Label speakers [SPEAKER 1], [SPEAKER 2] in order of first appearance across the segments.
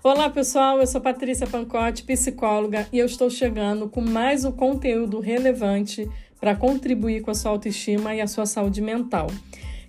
[SPEAKER 1] Olá pessoal, eu sou Patrícia Pancotti, psicóloga, e eu estou chegando com mais um conteúdo relevante para contribuir com a sua autoestima e a sua saúde mental.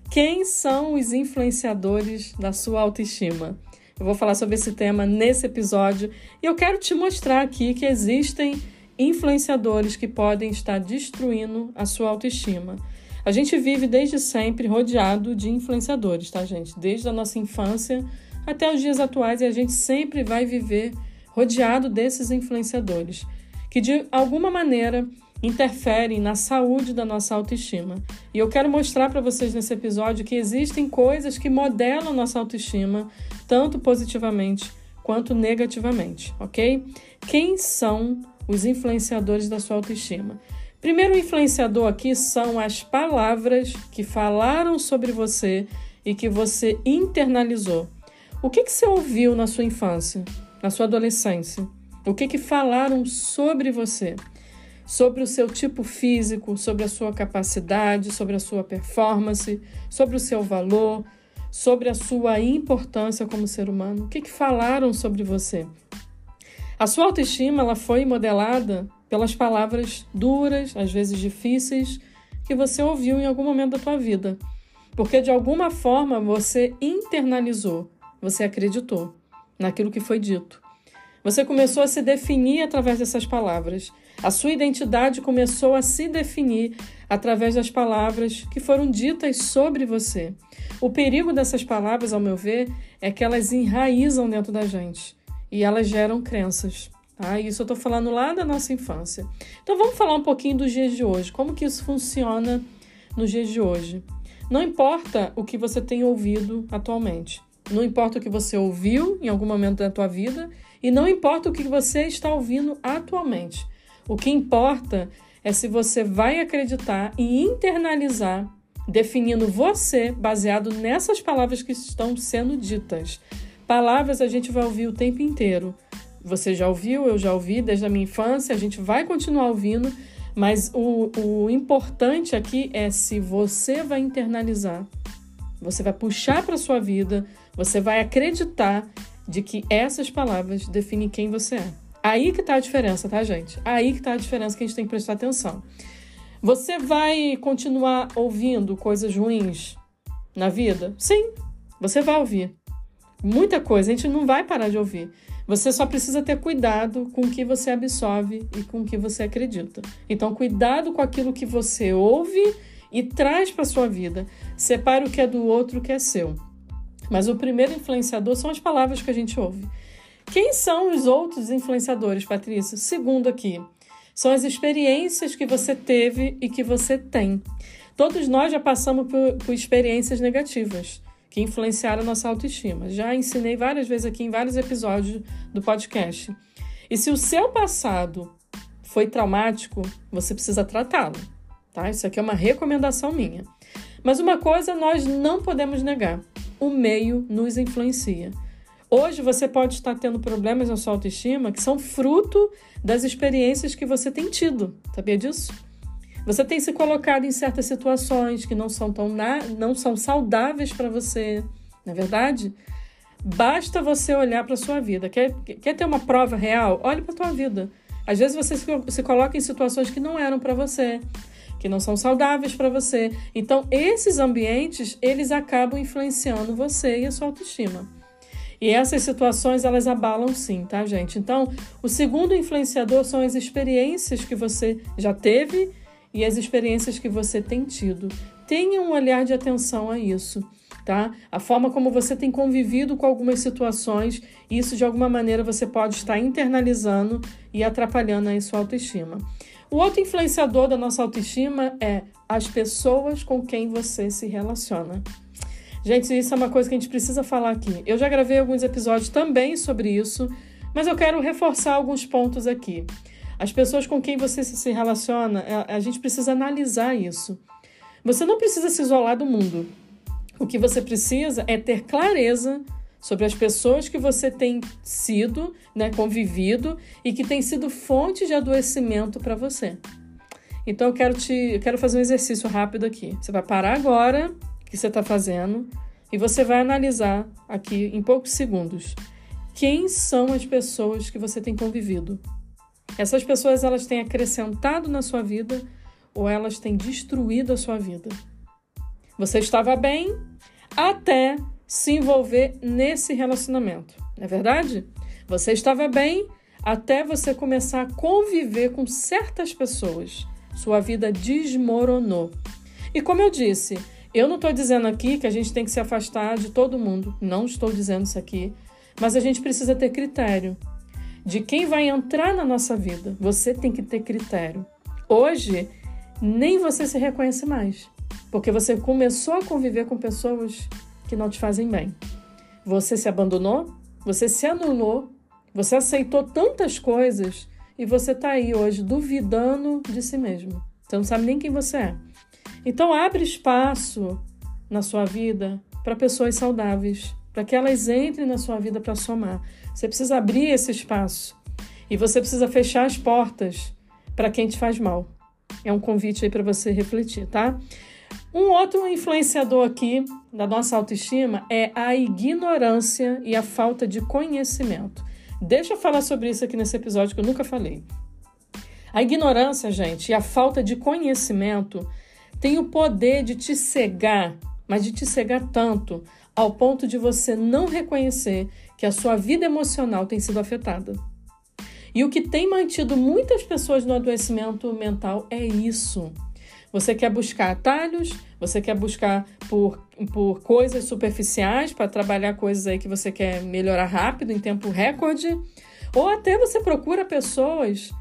[SPEAKER 1] Quem são os influenciadores da sua autoestima? Eu vou falar sobre esse tema nesse episódio e eu quero te mostrar aqui que existem influenciadores que podem estar destruindo a sua autoestima. A gente vive desde sempre rodeado de influenciadores, tá, gente? Desde a nossa infância até os dias atuais e a gente sempre vai viver rodeado desses influenciadores que de alguma maneira interferem na saúde da nossa autoestima. E eu quero mostrar para vocês nesse episódio que existem coisas que modelam nossa autoestima, tanto positivamente quanto negativamente, ok? Quem são os influenciadores da sua autoestima? Primeiro influenciador aqui são as palavras que falaram sobre você e que você internalizou. O que, que você ouviu na sua infância, na sua adolescência? O que, que falaram sobre você? Sobre o seu tipo físico, sobre a sua capacidade, sobre a sua performance, sobre o seu valor, sobre a sua importância como ser humano? O que, que falaram sobre você? A sua autoestima ela foi modelada pelas palavras duras, às vezes difíceis, que você ouviu em algum momento da tua vida. Porque de alguma forma você internalizou você acreditou naquilo que foi dito. Você começou a se definir através dessas palavras. A sua identidade começou a se definir através das palavras que foram ditas sobre você. O perigo dessas palavras, ao meu ver, é que elas enraizam dentro da gente e elas geram crenças. Tá? Isso eu estou falando lá da nossa infância. Então vamos falar um pouquinho dos dias de hoje. Como que isso funciona nos dias de hoje? Não importa o que você tem ouvido atualmente. Não importa o que você ouviu em algum momento da tua vida e não importa o que você está ouvindo atualmente. O que importa é se você vai acreditar e internalizar, definindo você baseado nessas palavras que estão sendo ditas. Palavras a gente vai ouvir o tempo inteiro. Você já ouviu, eu já ouvi desde a minha infância, a gente vai continuar ouvindo, mas o, o importante aqui é se você vai internalizar, você vai puxar para sua vida você vai acreditar de que essas palavras definem quem você é. Aí que está a diferença, tá, gente? Aí que está a diferença que a gente tem que prestar atenção. Você vai continuar ouvindo coisas ruins na vida? Sim, você vai ouvir. Muita coisa, a gente não vai parar de ouvir. Você só precisa ter cuidado com o que você absorve e com o que você acredita. Então, cuidado com aquilo que você ouve e traz para sua vida. Separe o que é do outro, o que é seu. Mas o primeiro influenciador são as palavras que a gente ouve. Quem são os outros influenciadores, Patrícia? Segundo aqui, são as experiências que você teve e que você tem. Todos nós já passamos por, por experiências negativas que influenciaram a nossa autoestima. Já ensinei várias vezes aqui em vários episódios do podcast. E se o seu passado foi traumático, você precisa tratá-lo, tá? Isso aqui é uma recomendação minha. Mas uma coisa nós não podemos negar: o meio nos influencia. Hoje você pode estar tendo problemas na sua autoestima que são fruto das experiências que você tem tido. Sabia disso? Você tem se colocado em certas situações que não são tão na... não são saudáveis para você, não é verdade? Basta você olhar para sua vida. Quer, quer ter uma prova real? Olhe para a tua vida. Às vezes você se coloca em situações que não eram para você que não são saudáveis para você. Então, esses ambientes, eles acabam influenciando você e a sua autoestima. E essas situações, elas abalam sim, tá, gente? Então, o segundo influenciador são as experiências que você já teve e as experiências que você tem tido. Tenha um olhar de atenção a isso, tá? A forma como você tem convivido com algumas situações, isso de alguma maneira você pode estar internalizando e atrapalhando aí sua autoestima. O outro influenciador da nossa autoestima é as pessoas com quem você se relaciona. Gente, isso é uma coisa que a gente precisa falar aqui. Eu já gravei alguns episódios também sobre isso, mas eu quero reforçar alguns pontos aqui. As pessoas com quem você se relaciona, é, a gente precisa analisar isso. Você não precisa se isolar do mundo. O que você precisa é ter clareza sobre as pessoas que você tem sido, né, convivido e que tem sido fonte de adoecimento para você. Então eu quero te, eu quero fazer um exercício rápido aqui. Você vai parar agora que você está fazendo e você vai analisar aqui em poucos segundos quem são as pessoas que você tem convivido. Essas pessoas elas têm acrescentado na sua vida ou elas têm destruído a sua vida. Você estava bem até se envolver nesse relacionamento, não é verdade? Você estava bem até você começar a conviver com certas pessoas. Sua vida desmoronou. E como eu disse, eu não estou dizendo aqui que a gente tem que se afastar de todo mundo. Não estou dizendo isso aqui. Mas a gente precisa ter critério de quem vai entrar na nossa vida. Você tem que ter critério. Hoje, nem você se reconhece mais, porque você começou a conviver com pessoas que não te fazem bem. Você se abandonou, você se anulou, você aceitou tantas coisas e você está aí hoje duvidando de si mesmo. Você não sabe nem quem você é. Então, abre espaço na sua vida para pessoas saudáveis, para que elas entrem na sua vida para somar. Você precisa abrir esse espaço e você precisa fechar as portas para quem te faz mal. É um convite aí para você refletir, tá? Um outro influenciador aqui da nossa autoestima é a ignorância e a falta de conhecimento. Deixa eu falar sobre isso aqui nesse episódio que eu nunca falei. A ignorância, gente, e a falta de conhecimento tem o poder de te cegar, mas de te cegar tanto ao ponto de você não reconhecer que a sua vida emocional tem sido afetada. E o que tem mantido muitas pessoas no adoecimento mental é isso. Você quer buscar atalhos, você quer buscar por, por coisas superficiais para trabalhar coisas aí que você quer melhorar rápido, em tempo recorde, ou até você procura pessoas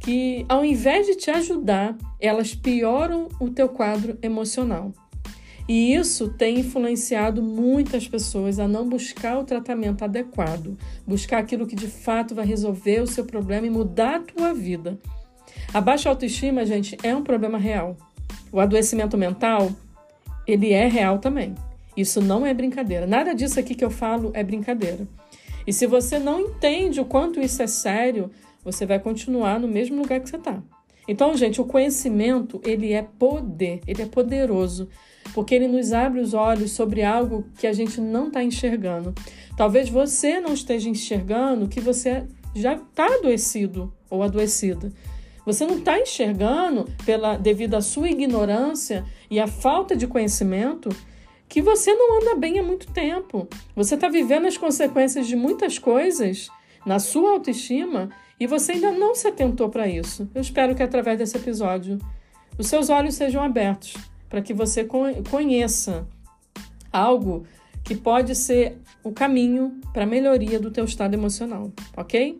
[SPEAKER 1] que, ao invés de te ajudar, elas pioram o teu quadro emocional. E isso tem influenciado muitas pessoas a não buscar o tratamento adequado, buscar aquilo que de fato vai resolver o seu problema e mudar a tua vida. A baixa autoestima, gente, é um problema real. O adoecimento mental, ele é real também. Isso não é brincadeira. Nada disso aqui que eu falo é brincadeira. E se você não entende o quanto isso é sério, você vai continuar no mesmo lugar que você está. Então, gente, o conhecimento, ele é poder, ele é poderoso porque ele nos abre os olhos sobre algo que a gente não está enxergando. Talvez você não esteja enxergando que você já está adoecido ou adoecida. Você não está enxergando, pela, devido à sua ignorância e à falta de conhecimento, que você não anda bem há muito tempo. Você está vivendo as consequências de muitas coisas na sua autoestima e você ainda não se atentou para isso. Eu espero que através desse episódio os seus olhos sejam abertos para que você conheça algo que pode ser o caminho para a melhoria do teu estado emocional, ok?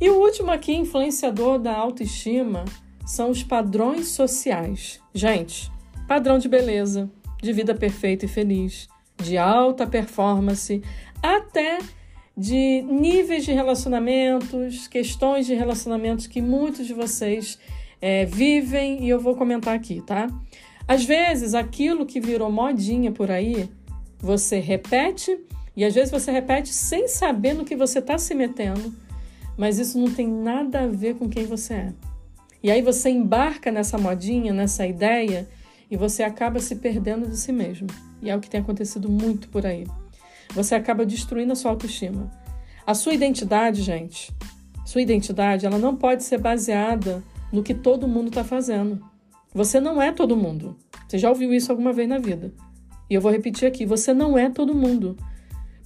[SPEAKER 1] E o último aqui, influenciador da autoestima, são os padrões sociais. Gente, padrão de beleza, de vida perfeita e feliz, de alta performance, até de níveis de relacionamentos, questões de relacionamentos que muitos de vocês é, vivem e eu vou comentar aqui, tá? Às vezes, aquilo que virou modinha por aí, você repete e às vezes você repete sem saber no que você está se metendo, mas isso não tem nada a ver com quem você é. E aí você embarca nessa modinha, nessa ideia, e você acaba se perdendo de si mesmo. E é o que tem acontecido muito por aí. Você acaba destruindo a sua autoestima. A sua identidade, gente, sua identidade, ela não pode ser baseada no que todo mundo está fazendo. Você não é todo mundo. Você já ouviu isso alguma vez na vida. E eu vou repetir aqui: você não é todo mundo.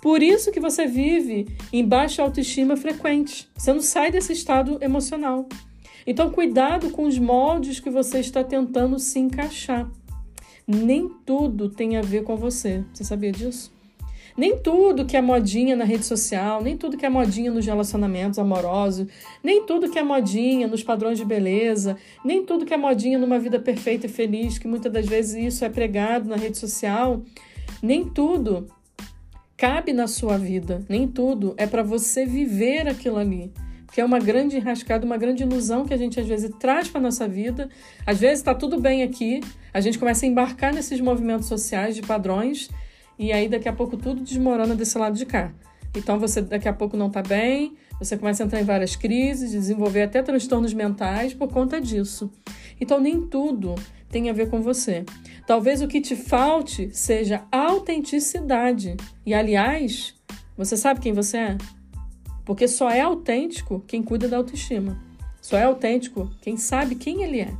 [SPEAKER 1] Por isso que você vive em baixa autoestima frequente. Você não sai desse estado emocional. Então, cuidado com os moldes que você está tentando se encaixar. Nem tudo tem a ver com você. Você sabia disso? Nem tudo que é modinha na rede social, nem tudo que é modinha nos relacionamentos amorosos, nem tudo que é modinha nos padrões de beleza, nem tudo que é modinha numa vida perfeita e feliz, que muitas das vezes isso é pregado na rede social, nem tudo cabe na sua vida, nem tudo é para você viver aquilo ali que é uma grande enrascada, uma grande ilusão que a gente às vezes traz para nossa vida. Às vezes está tudo bem aqui, a gente começa a embarcar nesses movimentos sociais de padrões e aí daqui a pouco tudo desmorona desse lado de cá. Então você daqui a pouco não está bem, você começa a entrar em várias crises, desenvolver até transtornos mentais por conta disso. Então nem tudo tem a ver com você. Talvez o que te falte seja autenticidade. E aliás, você sabe quem você é? Porque só é autêntico quem cuida da autoestima. Só é autêntico quem sabe quem ele é.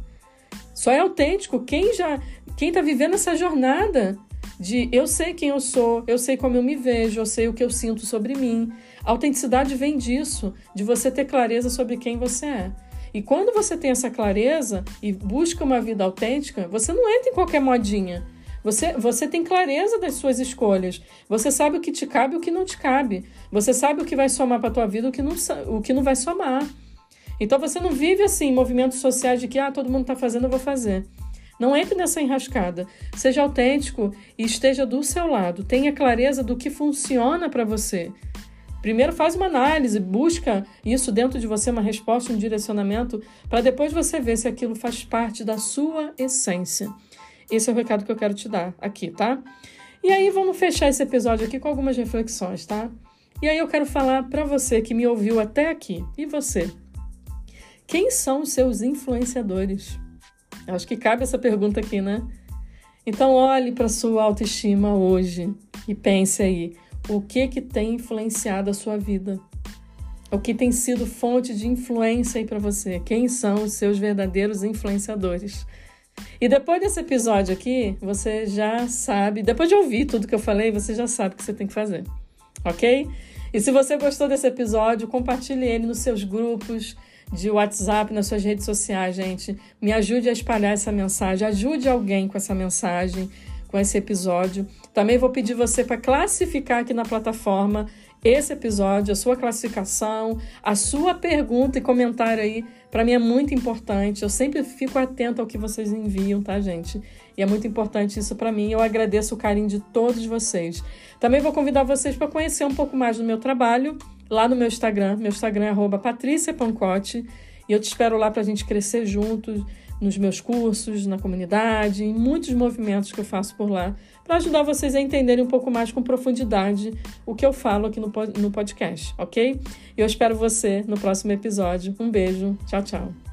[SPEAKER 1] Só é autêntico quem já quem está vivendo essa jornada de eu sei quem eu sou, eu sei como eu me vejo, eu sei o que eu sinto sobre mim. A autenticidade vem disso, de você ter clareza sobre quem você é. E quando você tem essa clareza e busca uma vida autêntica, você não entra em qualquer modinha. Você, você tem clareza das suas escolhas. Você sabe o que te cabe e o que não te cabe. Você sabe o que vai somar para a tua vida e o que não, o que não vai somar. Então você não vive assim, movimentos sociais de que ah, todo mundo está fazendo, eu vou fazer. Não entre nessa enrascada. Seja autêntico e esteja do seu lado. Tenha clareza do que funciona para você. Primeiro faz uma análise, busca isso dentro de você, uma resposta, um direcionamento, para depois você ver se aquilo faz parte da sua essência. Esse é o recado que eu quero te dar aqui, tá? E aí vamos fechar esse episódio aqui com algumas reflexões, tá? E aí eu quero falar para você que me ouviu até aqui. E você? Quem são os seus influenciadores? Acho que cabe essa pergunta aqui, né? Então olhe para sua autoestima hoje e pense aí, o que que tem influenciado a sua vida? O que tem sido fonte de influência aí para você? Quem são os seus verdadeiros influenciadores? E depois desse episódio aqui, você já sabe, depois de ouvir tudo que eu falei, você já sabe o que você tem que fazer, ok? E se você gostou desse episódio, compartilhe ele nos seus grupos de WhatsApp, nas suas redes sociais, gente. Me ajude a espalhar essa mensagem, ajude alguém com essa mensagem, com esse episódio. Também vou pedir você para classificar aqui na plataforma esse episódio, a sua classificação, a sua pergunta e comentário aí, para mim é muito importante. Eu sempre fico atenta ao que vocês enviam, tá, gente? E é muito importante isso para mim. Eu agradeço o carinho de todos vocês. Também vou convidar vocês para conhecer um pouco mais do meu trabalho lá no meu Instagram. Meu Instagram é patriciapancote. E eu te espero lá para a gente crescer juntos nos meus cursos, na comunidade, em muitos movimentos que eu faço por lá, para ajudar vocês a entenderem um pouco mais com profundidade o que eu falo aqui no, podcast, ok? Eu espero você no próximo episódio. Um beijo, tchau, tchau.